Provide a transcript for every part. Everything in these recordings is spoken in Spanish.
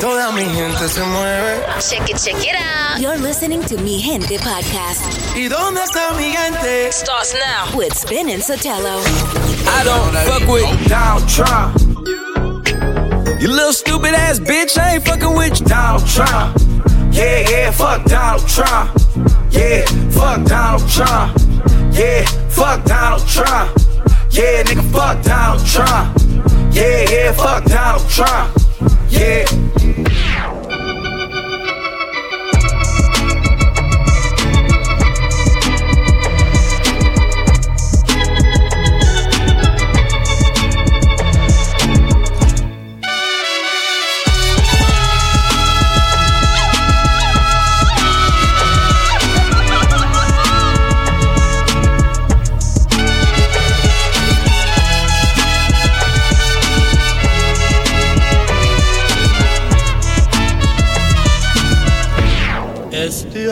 Toda mi gente se mueve. Check it, check it out. You're listening to Mi Gente podcast. ¿Y dónde está mi gente? Starts now. With Spin and Sotelo. I don't fuck with Donald Trump. You little stupid ass bitch, I ain't fucking with you. Donald Trump. Yeah, yeah, fuck Donald Trump. Yeah, fuck Donald Trump. Yeah, fuck Donald Trump. Yeah, nigga, fuck Donald Trump. Yeah, yeah, fuck Donald Trump. Yeah.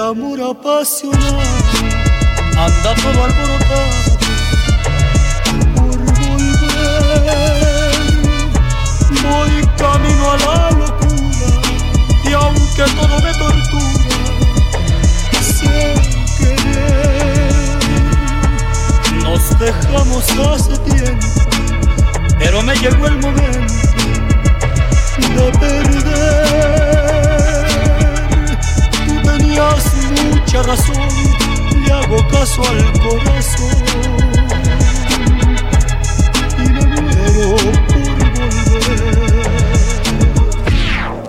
Amor apasionado anda todo alborotado por volver. Voy camino a la locura y aunque todo me tortura, sé querer. Nos dejamos hace tiempo, pero me llegó el momento de perder. Tenías mucha razón, le hago caso al corazón. Y me muero por volver.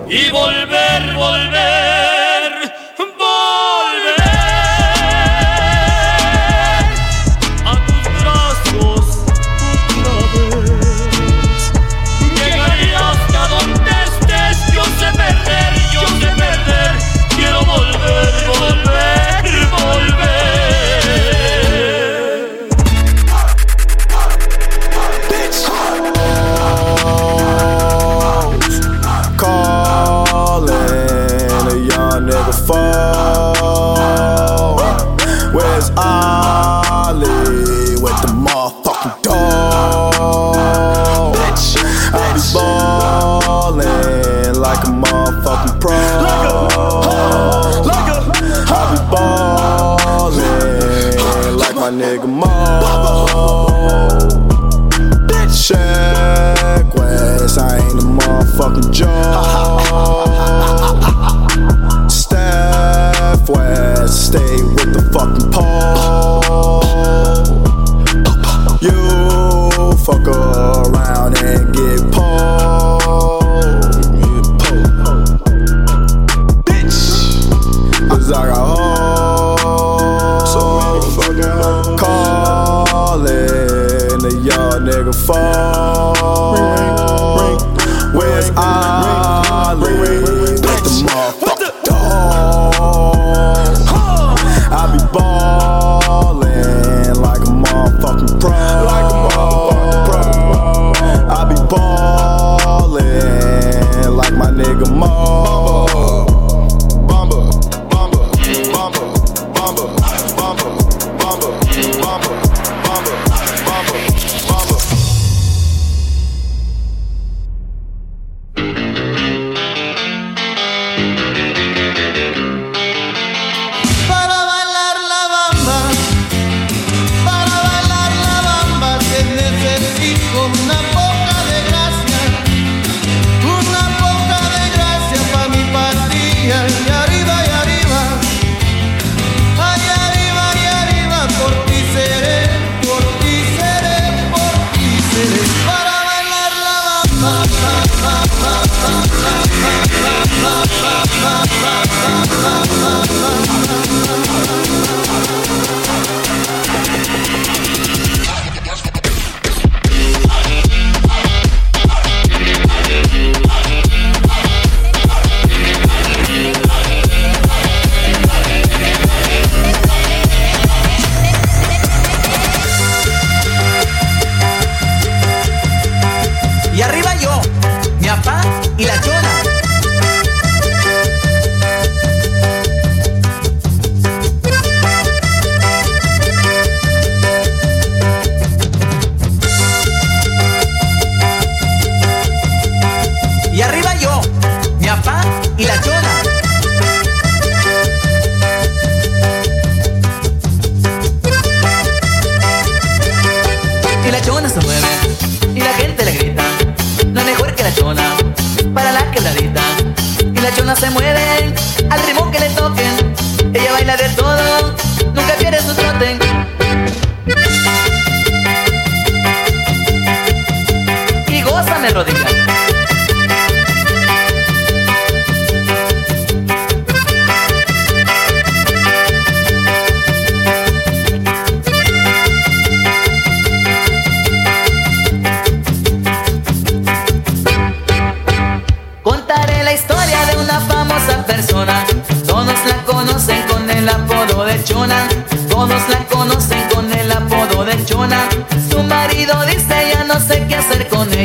Y volver, volver,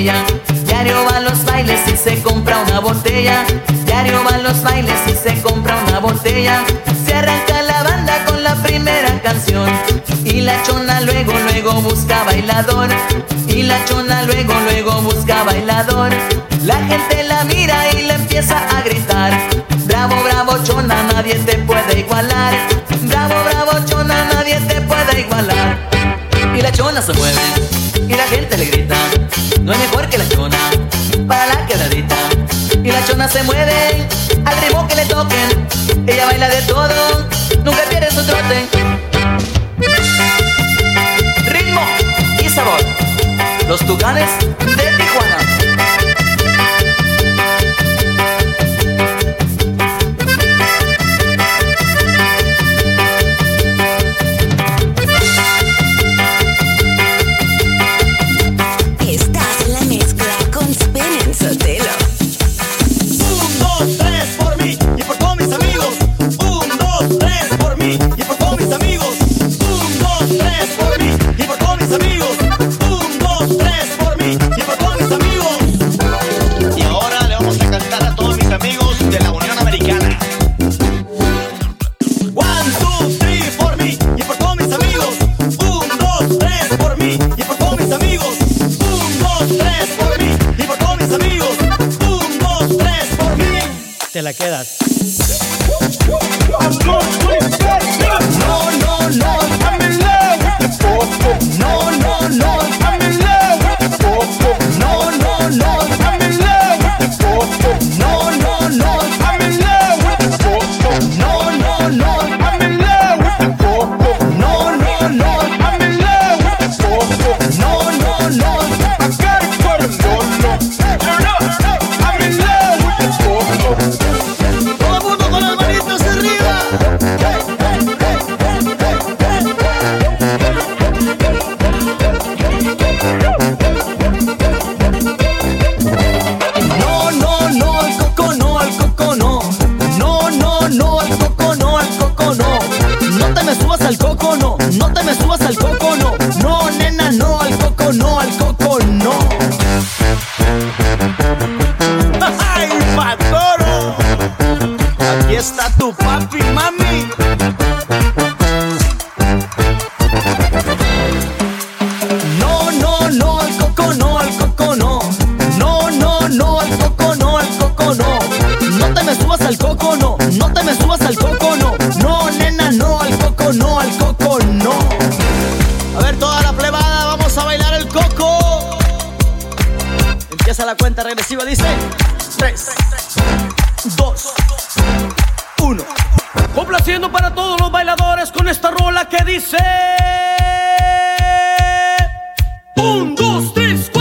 ella. Diario va los bailes y se compra una botella. Diario va a los bailes y se compra una botella. Se arranca la banda con la primera canción. Y la chona luego, luego busca bailador. Y la chona luego, luego busca bailador. La gente la mira y le empieza a gritar. Bravo, bravo, chona, nadie te puede igualar. Bravo, bravo, chona, nadie te puede igualar. Y la chona se mueve gente le grita, no hay mejor que la chona, para la quebradita. Y la chona se mueve al ritmo que le toquen, ella baila de todo, nunca pierde su trote. Ritmo y sabor, los tucanes de Empieza la cuenta regresiva, dice 3, 2, 1. Complaciendo para todos los bailadores con esta rola que dice 1, 2, 3, 4.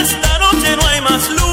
Esta noche no hay más luna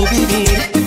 need.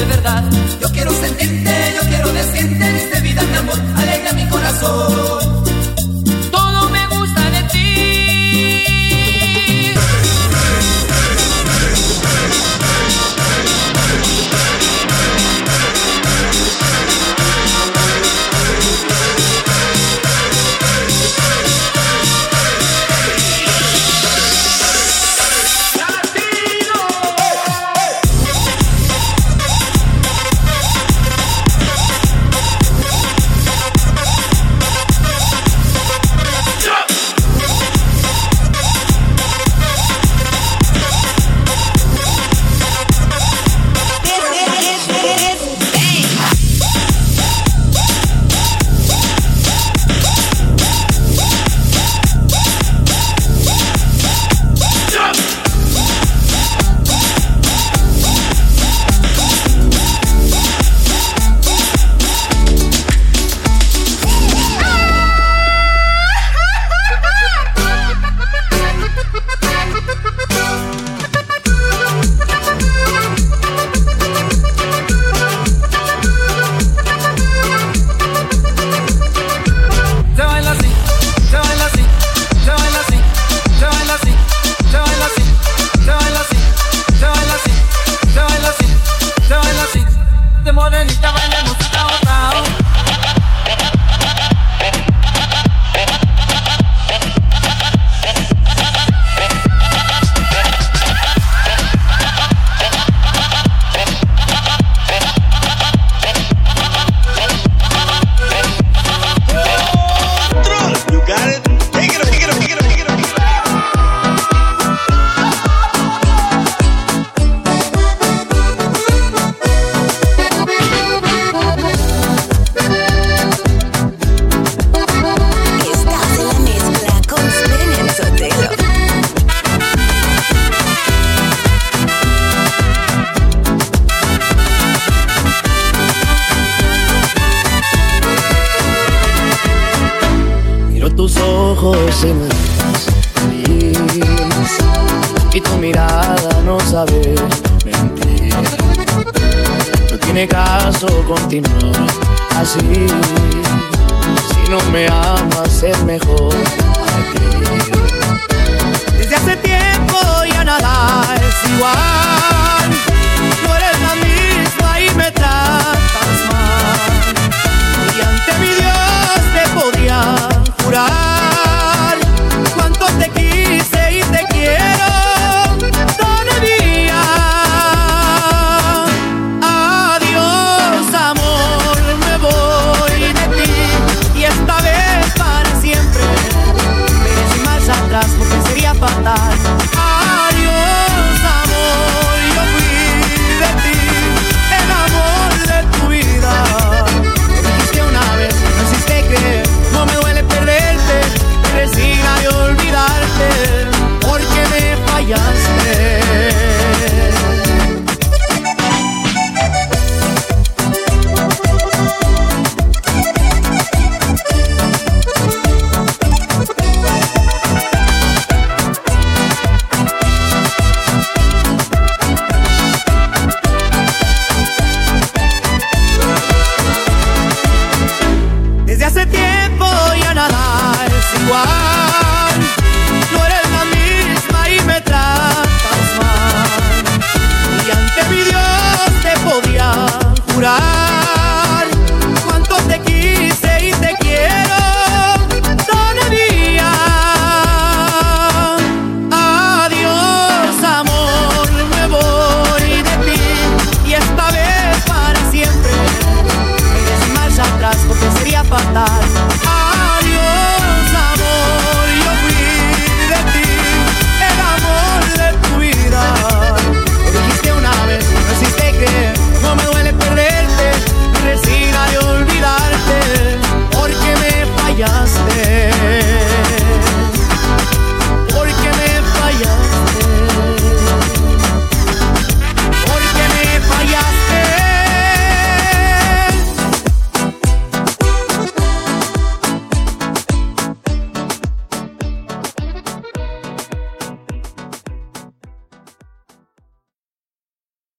de verdad. Yo quiero sentirte, yo quiero decirte, de vida mi amor.